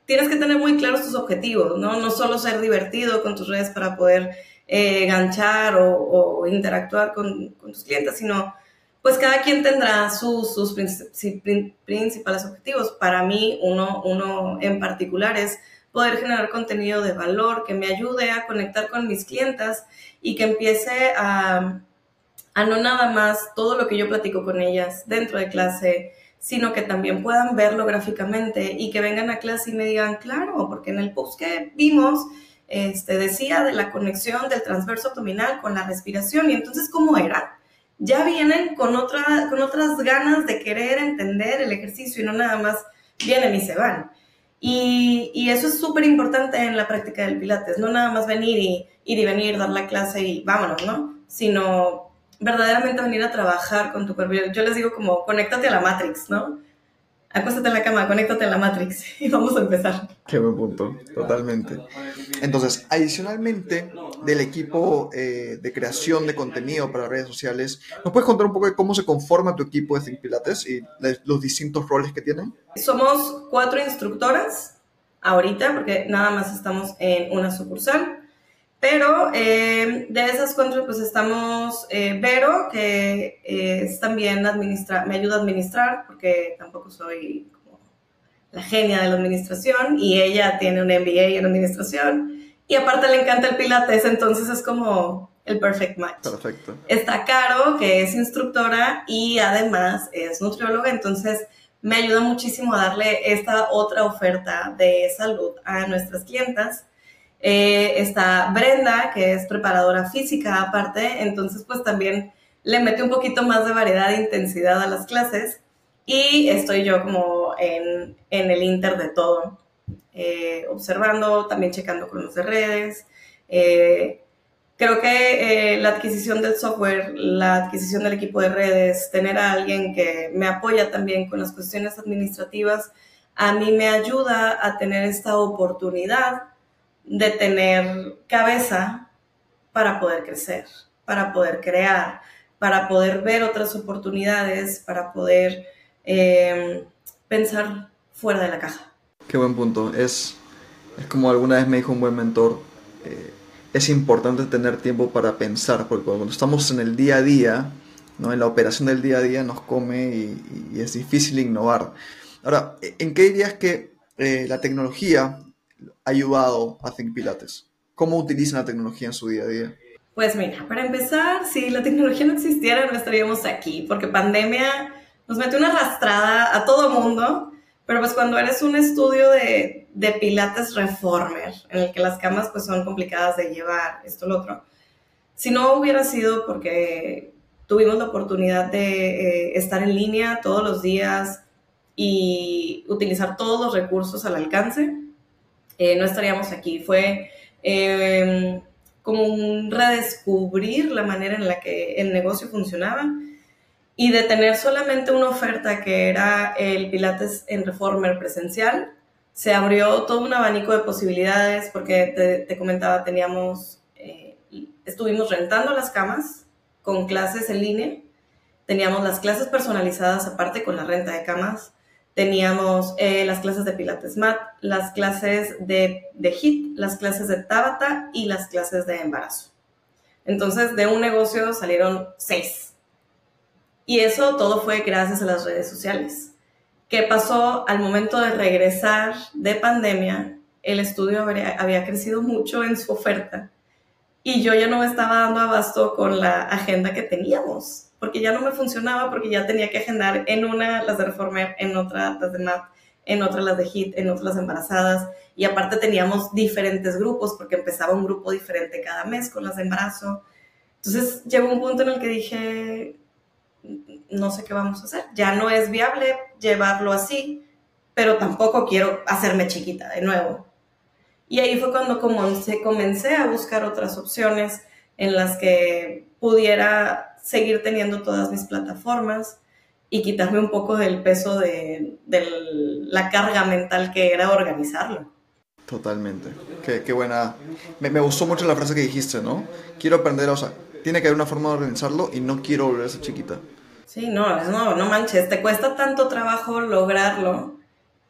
tienes que tener muy claros tus objetivos, ¿no? No solo ser divertido con tus redes para poder eh, ganchar o, interactuar con, tus clientes, sino pues cada quien tendrá sus, principales objetivos. Para mí, uno, uno en particular es poder generar contenido de valor que me ayude a conectar con mis clientas y que empiece a, a no nada más todo lo que yo platico con ellas dentro de clase, sino que también puedan verlo gráficamente y que vengan a clase y me digan, claro, porque en el post que vimos este, decía de la conexión del transverso abdominal con la respiración y entonces, ¿cómo era? Ya vienen con, otra, con otras ganas de querer entender el ejercicio y no nada más vienen y se van. Y, eso es súper importante en la práctica del Pilates, no nada más venir y ir y venir, dar la clase y vámonos, ¿no? Sino verdaderamente venir a trabajar con tu cuerpo. Yo les digo como, conéctate a la Matrix, ¿no? Acuéstate en la cama, conéctate a la Matrix y vamos a empezar. Qué buen punto, totalmente. Entonces, adicionalmente del equipo eh, de creación de contenido para redes sociales, ¿nos puedes contar un poco de cómo se conforma tu equipo de Think Pilates y los distintos roles que tienen? Somos cuatro instructoras ahorita, porque nada más estamos en una sucursal. Pero eh, de esas cuatro, pues estamos eh, Vero, que eh, es también administra me ayuda a administrar, porque tampoco soy como la genia de la administración, y ella tiene un MBA en administración, y aparte le encanta el pilates, entonces es como el perfect match. Perfecto. Está Caro, que es instructora y además es nutrióloga, entonces me ayuda muchísimo a darle esta otra oferta de salud a nuestras clientas eh, está Brenda, que es preparadora física aparte, entonces pues también le mete un poquito más de variedad e intensidad a las clases. Y estoy yo como en, el inter de todo, eh, observando, también checando con los de redes. Eh, creo que la adquisición del software, la adquisición del equipo de redes, tener a alguien que me apoya también con las cuestiones administrativas, a mí me ayuda a tener esta oportunidad de tener cabeza para poder crecer, para poder crear, para poder ver otras oportunidades, para poder em, pensar fuera de la caja. Qué buen punto. Es, es como alguna vez me dijo un buen mentor, eh, es importante tener tiempo para pensar, porque cuando estamos en el día a día, ¿no? en la operación del día a día nos come y, es difícil innovar. Ahora, ¿en qué dirías que eh, la tecnología ayudado a Think Pilates? ¿Cómo utilizan la tecnología en su día a día? Pues mira, para empezar, si la tecnología no existiera, no estaríamos aquí, porque pandemia nos metió una arrastrada a todo mundo, pero pues cuando eres un estudio de, de Pilates Reformer, en el que las camas pues son complicadas de llevar, esto, lo otro, si no hubiera sido porque tuvimos la oportunidad de eh, estar en línea todos los días y utilizar todos los recursos al alcance, eh, no estaríamos aquí. Fue em, como un redescubrir la manera en la que el negocio funcionaba y de tener solamente una oferta que era el Pilates en Reformer presencial, se abrió todo un abanico de posibilidades porque te, comentaba, teníamos, eh, estuvimos rentando las camas con clases en línea, teníamos las clases personalizadas aparte con la renta de camas, teníamos eh, las clases de Pilates Mat, las clases de, de HIT, las clases de Tabata y las clases de embarazo. Entonces, de un negocio salieron seis. Y eso todo fue gracias a las redes sociales. ¿Qué pasó al momento de regresar de pandemia? El estudio había crecido mucho en su oferta y yo ya no me estaba dando abasto con la agenda que teníamos porque ya no me funcionaba, porque ya tenía que agendar en una las de Reformer, en otra las de MAT, en otra las de HIT, en otra las embarazadas, y aparte teníamos diferentes grupos, porque empezaba un grupo diferente cada mes con las de embarazo. Entonces llegó un punto en el que dije, no sé qué vamos a hacer, ya no es viable llevarlo así, pero tampoco quiero hacerme chiquita de nuevo. Y ahí fue cuando comencé, comencé a buscar otras opciones en las que pudiera seguir teniendo todas mis plataformas y quitarme un poco del peso de, la carga mental que era organizarlo. Totalmente. Qué, buena. Me, me, gustó mucho la frase que dijiste, ¿no? Quiero aprender, o sea, tiene que haber una forma de organizarlo y no quiero volver a ser chiquita. Sí, no, no, no manches, te cuesta tanto trabajo lograrlo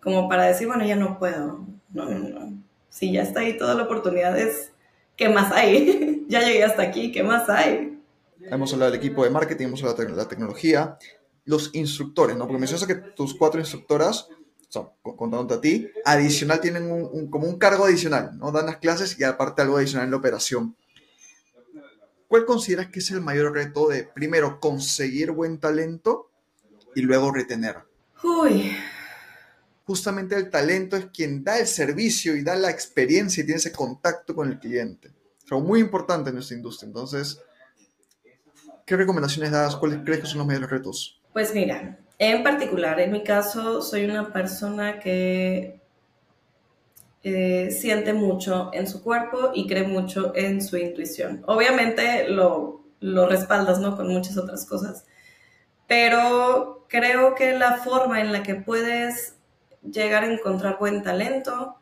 como para decir, bueno, ya no puedo. No, no, no. Si ya está ahí toda la oportunidad es, ¿qué más hay? ya llegué hasta aquí, ¿qué más hay? Hemos hablado del equipo de marketing, hemos hablado de la tecnología, los instructores, ¿no? Porque mencionas que tus cuatro instructoras, o sea, contándote a ti, adicional tienen un, como un cargo adicional, ¿no? Dan las clases y aparte algo adicional en la operación. ¿Cuál consideras que es el mayor reto de, primero, conseguir buen talento y luego retener? Uy, justamente el talento es quien da el servicio y da la experiencia y tiene ese contacto con el cliente. Es algo muy importante en nuestra industria. Entonces, ¿qué recomendaciones das? ¿Cuáles crees que son los mayores retos? Pues mira, en particular, en mi caso, soy una persona que eh, siente mucho en su cuerpo y cree mucho en su intuición. Obviamente lo, lo respaldas, ¿no? Con muchas otras cosas. Pero creo que la forma en la que puedes llegar a encontrar buen talento,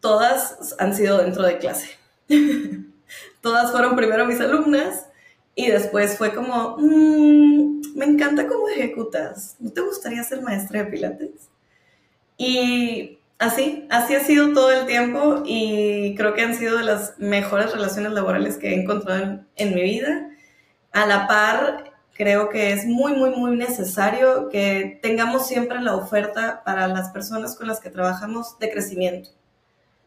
todas han sido dentro de clase. todas fueron primero mis alumnas y después fue como, mm, me encanta cómo ejecutas, ¿no te gustaría ser maestra de pilates? Y así, así ha sido todo el tiempo y creo que han sido de las mejores relaciones laborales que he encontrado en, en mi vida. A la par, creo que es muy, muy, muy necesario que tengamos siempre la oferta para las personas con las que trabajamos de crecimiento.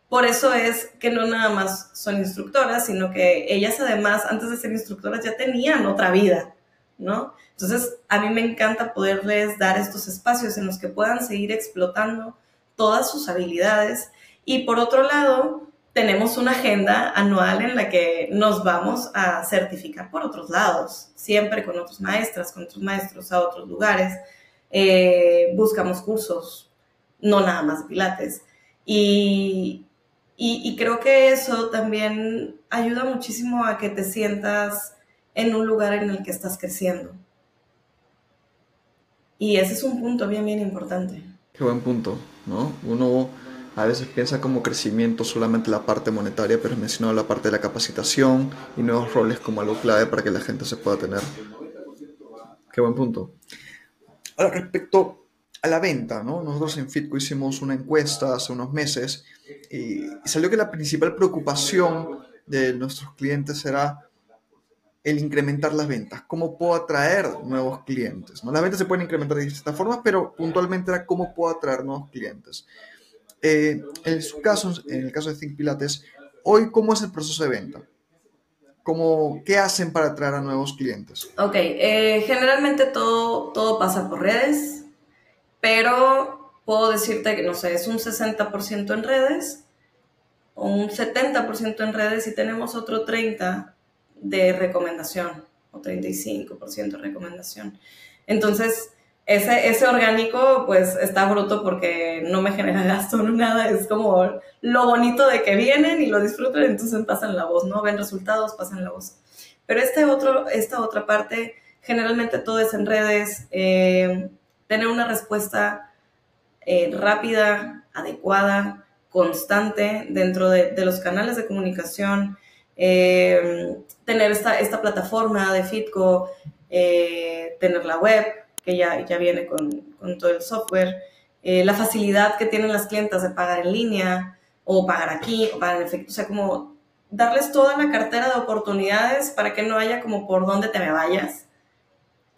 Por eso es que no nada más son instructoras, sino que ellas además, antes de ser instructoras, ya tenían otra vida, ¿no? Entonces, a mí me encanta poderles dar estos espacios en los que puedan seguir explotando todas sus habilidades. Y por otro lado, tenemos una agenda anual en la que nos vamos a certificar por otros lados, siempre con otros maestras, con otros maestros a otros lugares. Eh, buscamos cursos, no nada más pilates. Y, y, creo que eso también ayuda muchísimo a que te sientas en un lugar en el que estás creciendo. Y ese es un punto bien, bien importante. Qué buen punto, ¿no? Uno a veces piensa como crecimiento solamente la parte monetaria, pero he mencionado la parte de la capacitación y nuevos roles como algo clave para que la gente se pueda tener. Qué buen punto. Ahora, respecto a la venta, ¿no? Nosotros en Fitco hicimos una encuesta hace unos meses y salió que la principal preocupación de nuestros clientes era el incrementar las ventas, cómo puedo atraer nuevos clientes. ¿no? Las ventas se pueden incrementar de distintas formas, pero puntualmente era cómo puedo atraer nuevos clientes. Eh, en su caso, en el caso de Think Pilates, hoy, ¿cómo es el proceso de venta? ¿Cómo, ¿Qué hacen para atraer a nuevos clientes? Ok, eh, generalmente todo, todo pasa por redes, pero puedo decirte que, no sé, es un 60% en redes o un 70% en redes y tenemos otro 30% de recomendación o 35% de recomendación. Entonces, ese, ese orgánico pues está bruto porque no me genera gasto no nada, es como lo bonito de que vienen y lo disfrutan, entonces pasan la voz, ¿no? Ven resultados, pasan la voz. Pero este otro, esta otra parte, generalmente todo es en redes, eh, tener una respuesta eh, rápida, adecuada, constante dentro de, los canales de comunicación, eh, tener esta, esta plataforma de Fitco, tener la web, que ya, ya viene con, con todo el software, eh, la facilidad que tienen las clientas de pagar en línea o pagar aquí o pagar en efecto, o sea, como darles toda la cartera de oportunidades para que no haya como por dónde te me vayas.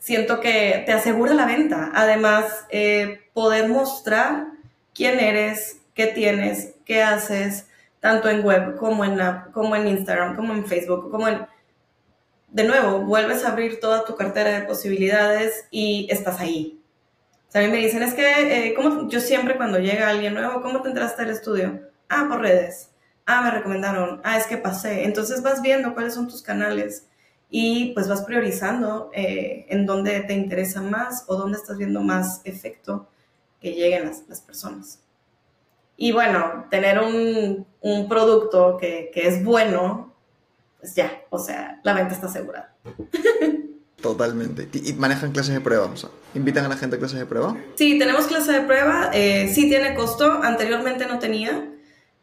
Siento que te asegura la venta. Además, eh, poder mostrar quién eres, qué tienes, qué haces, tanto en web como en Instagram, como en Facebook, como en de nuevo, vuelves a abrir toda tu cartera de posibilidades y estás ahí. O sea, a me dicen, es que, eh, yo siempre cuando llega alguien nuevo, ¿cómo te entraste al estudio? Ah, por redes. Ah, me recomendaron. Ah, es que pasé. Entonces vas viendo cuáles son tus canales y pues vas priorizando eh, en dónde te interesa más o dónde estás viendo más efecto que lleguen las, las personas. Y bueno, tener un, un producto que, que es bueno pues ya, o sea, la venta está asegurada. Totalmente. ¿Y manejan clases de prueba? O sea, ¿Invitan a la gente a clases de prueba? Sí, tenemos clases de prueba. Eh, sí tiene costo. Anteriormente no tenía.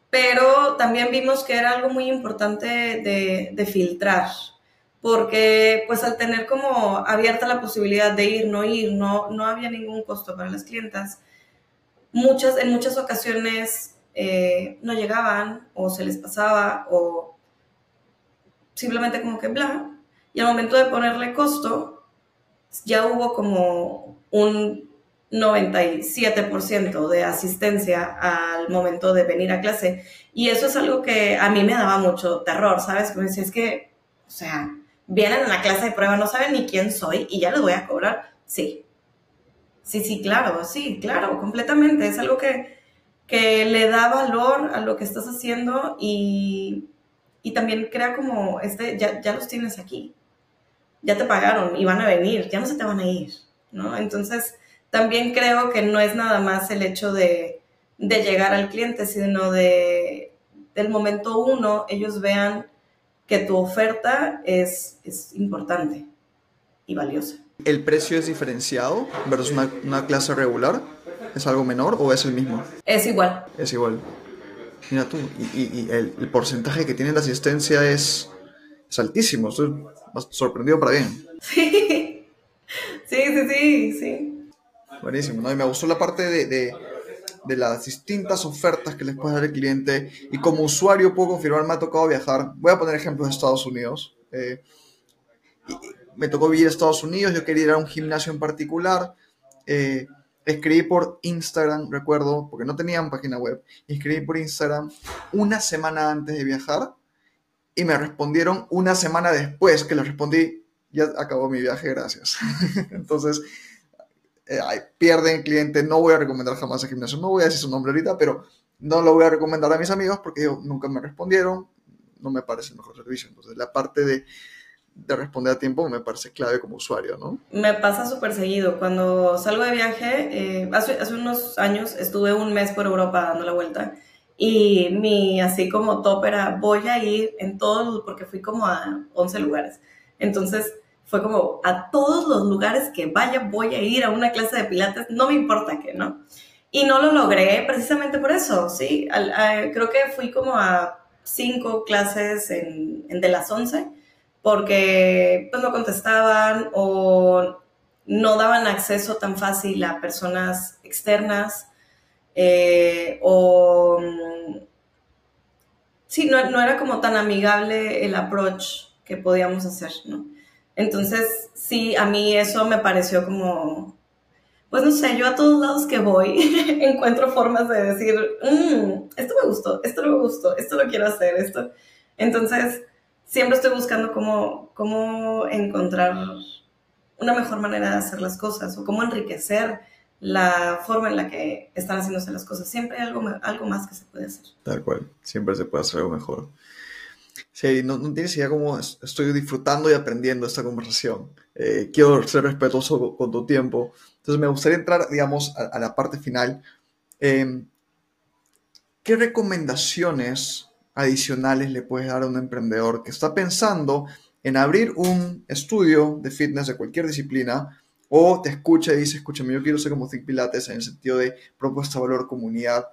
Pero también vimos que era algo muy importante de, de filtrar. Porque pues al tener como abierta la posibilidad de ir, no ir, no, no había ningún costo para las clientas. Muchas, en muchas ocasiones eh, no llegaban o se les pasaba o simplemente como que bla, y al momento de ponerle costo, ya hubo como un 97% de asistencia al momento de venir a clase. Y eso es algo que a mí me daba mucho terror, ¿sabes? Me decía, es que, o sea, vienen a la clase de prueba, no saben ni quién soy y ya les voy a cobrar. Sí. Sí, sí, claro, sí, claro, completamente. Es algo que, que le da valor a lo que estás haciendo y, y también crea como, este, ya, ya los tienes aquí ya te pagaron y van a venir, ya no se te van a ir, ¿no? Entonces, también creo que no es nada más el hecho de, llegar al cliente, sino de del momento uno, ellos vean que tu oferta es, es importante y valiosa. ¿El precio es diferenciado versus una, clase regular? ¿Es algo menor o es el mismo? Es igual. Es igual. Mira tú, y, el, porcentaje que tiene la asistencia es, es altísimo. Estoy sorprendido para bien. Sí, sí, sí, sí, Buenísimo, ¿no? Y me gustó la parte de, de, las distintas ofertas que les puede dar el cliente. Y como usuario puedo confirmar, me ha tocado viajar. Voy a poner ejemplos de Estados Unidos. Eh, me tocó vivir en Estados Unidos, yo quería ir a un gimnasio en particular. Eh, escribí por Instagram, recuerdo, porque no tenían página web. Escribí por Instagram una semana antes de viajar y me respondieron una semana después que les respondí, ya acabó mi viaje, gracias. Entonces, eh, pierden cliente, no voy a recomendar jamás el gimnasio, no voy a decir su nombre ahorita, pero no lo voy a recomendar a mis amigos porque ellos nunca me respondieron, no me parece el mejor servicio. Entonces, la parte de, de responder a tiempo me parece clave como usuario, ¿no? Me pasa súper seguido. Cuando salgo de viaje, eh, hace, hace unos años estuve un mes por Europa dando la vuelta y mi, así como top era, voy a ir en todos, porque fui como a 11 lugares. Entonces, fue como, a todos los lugares que vaya, voy a ir a una clase de pilates, no me importa qué, ¿no? Y no lo logré precisamente por eso, ¿sí? creo que fui como a cinco clases en, de las 11, porque pues no contestaban o no daban acceso tan fácil a personas externas eh, o mm, sí, no, no, era como tan amigable el approach que podíamos hacer, ¿no? Entonces, sí, a mí eso me pareció como, pues no sé, yo a todos lados que voy encuentro formas de decir, mm, esto me gustó, esto no me gustó, esto lo quiero hacer, esto. Entonces, siempre estoy buscando cómo, cómo encontrar una mejor manera de hacer las cosas o cómo enriquecer la forma en la que están haciéndose las cosas. Siempre hay algo, algo más que se puede hacer. Tal cual, siempre se puede hacer algo mejor. Sí, no, no tienes idea cómo estoy disfrutando y aprendiendo esta conversación. Eh, quiero ser respetuoso con tu tiempo. Entonces me gustaría entrar, digamos, a, la parte final. Em, ¿Qué recomendaciones adicionales le puedes dar a un emprendedor que está pensando en abrir un estudio de fitness de cualquier disciplina o te escucha y dice, escúchame, yo quiero ser como Think Pilates en el sentido de propuesta, valor, comunidad.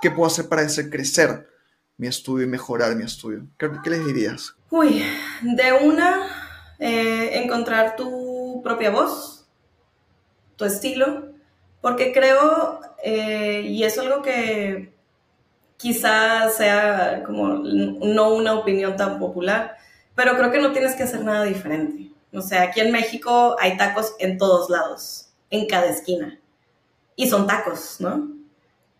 ¿Qué puedo hacer para hacer crecer mi estudio y mejorar mi estudio? ¿Qué, les dirías? Uy, de una, eh, encontrar tu propia voz, tu estilo, porque creo, eh, y es algo que quizás sea como no una opinión tan popular, pero creo que no tienes que hacer nada diferente. O sea, aquí en México hay tacos en todos lados, en cada esquina. Y son tacos, ¿no?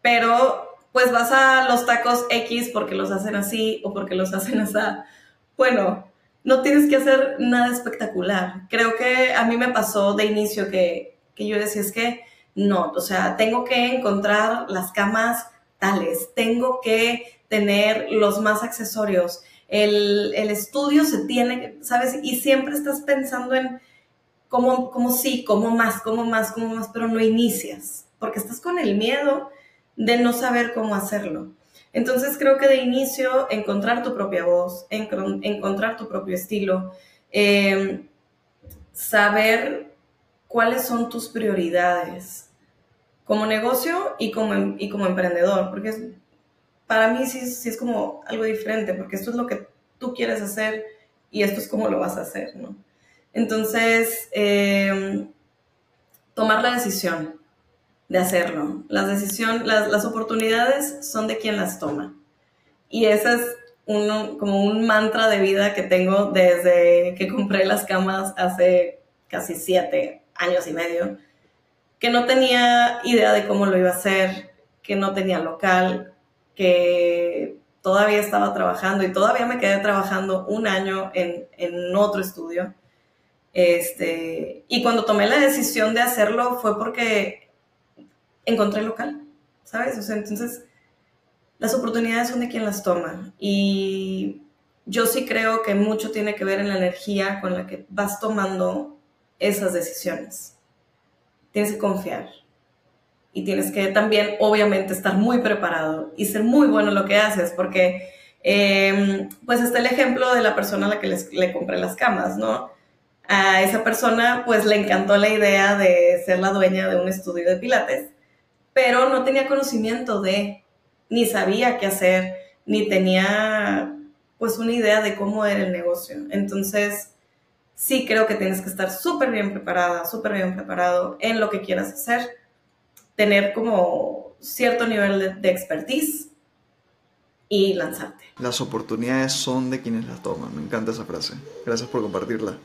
Pero pues vas a los tacos X porque los hacen así o porque los hacen así. Bueno, no tienes que hacer nada espectacular. Creo que a mí me pasó de inicio que, que yo decía, es que no, o sea, tengo que encontrar las camas tales, tengo que tener los más accesorios, el, estudio se tiene, ¿sabes? Y siempre estás pensando en cómo, cómo sí, cómo más, cómo más, cómo más, pero no inicias, porque estás con el miedo de no saber cómo hacerlo. Entonces creo que de inicio encontrar tu propia voz, encontrar tu propio estilo, em, saber cuáles son tus prioridades como negocio y como, em, y como emprendedor, porque para mí sí, sí es como algo diferente, porque esto es lo que tú quieres hacer y esto es cómo lo vas a hacer, ¿no? Entonces, em, tomar la decisión de hacerlo. Las, decisión, las, las, oportunidades son de quien las toma. Y ese es uno, como un mantra de vida que tengo desde que compré las camas hace casi siete años y medio, que no tenía idea de cómo lo iba a hacer, que no tenía local, que todavía estaba trabajando y todavía me quedé trabajando un año en, en otro estudio. Este, y cuando tomé la decisión de hacerlo fue porque encontré local, ¿sabes? O sea, entonces las oportunidades son de quien las toma y yo sí creo que mucho tiene que ver en la energía con la que vas tomando esas decisiones. Tienes que confiar y tienes que también, obviamente, estar muy preparado y ser muy bueno en lo que haces, porque, em, pues, está el ejemplo de la persona a la que le compré las camas, ¿no? A esa persona, pues, le encantó la idea de ser la dueña de un estudio de pilates pero no tenía conocimiento de, ni sabía qué hacer, ni tenía pues una idea de cómo era el negocio. Entonces, sí creo que tienes que estar súper bien preparada, súper bien preparado en lo que quieras hacer, tener como cierto nivel de, expertise y lanzarte. Las oportunidades son de quienes las toman. Me encanta esa frase. Gracias por compartirla.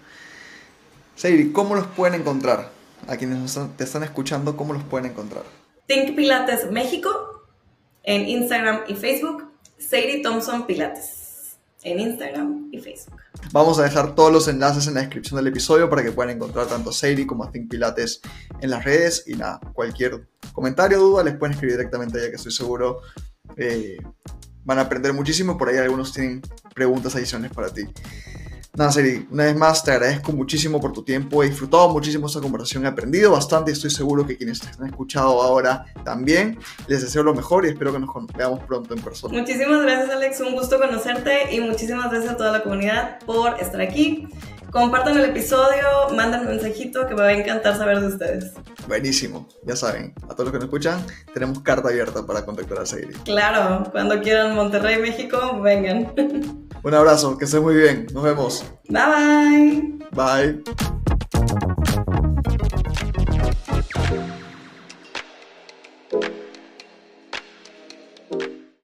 Seiri, ¿cómo los pueden encontrar? A quienes te están escuchando, ¿cómo los pueden encontrar? Think Pilates México en Instagram y Facebook. Sadie Thompson Pilates en Instagram y Facebook. Vamos a dejar todos los enlaces en la descripción del episodio para que puedan encontrar tanto Sadie como a Think Pilates en las redes. Y nada, cualquier comentario o duda les pueden escribir directamente ya que estoy seguro eh, van a aprender muchísimo. Por ahí algunos tienen preguntas adicionales para ti. Nada, Seri, una vez más te agradezco muchísimo por tu tiempo. He disfrutado muchísimo esta conversación, he aprendido bastante estoy seguro que quienes te han escuchado ahora también. Les deseo lo mejor y espero que nos veamos pronto en persona. Muchísimas gracias, Alex. Un gusto conocerte y muchísimas gracias a toda la comunidad por estar aquí. Compartan el episodio, manden un mensajito que me va a encantar saber de ustedes. Buenísimo, ya saben, a todos los que nos escuchan, tenemos carta abierta para contactar a Seri. Claro, cuando quieran Monterrey, México, vengan. Un abrazo, que estés muy bien. Nos vemos. Bye bye. Bye.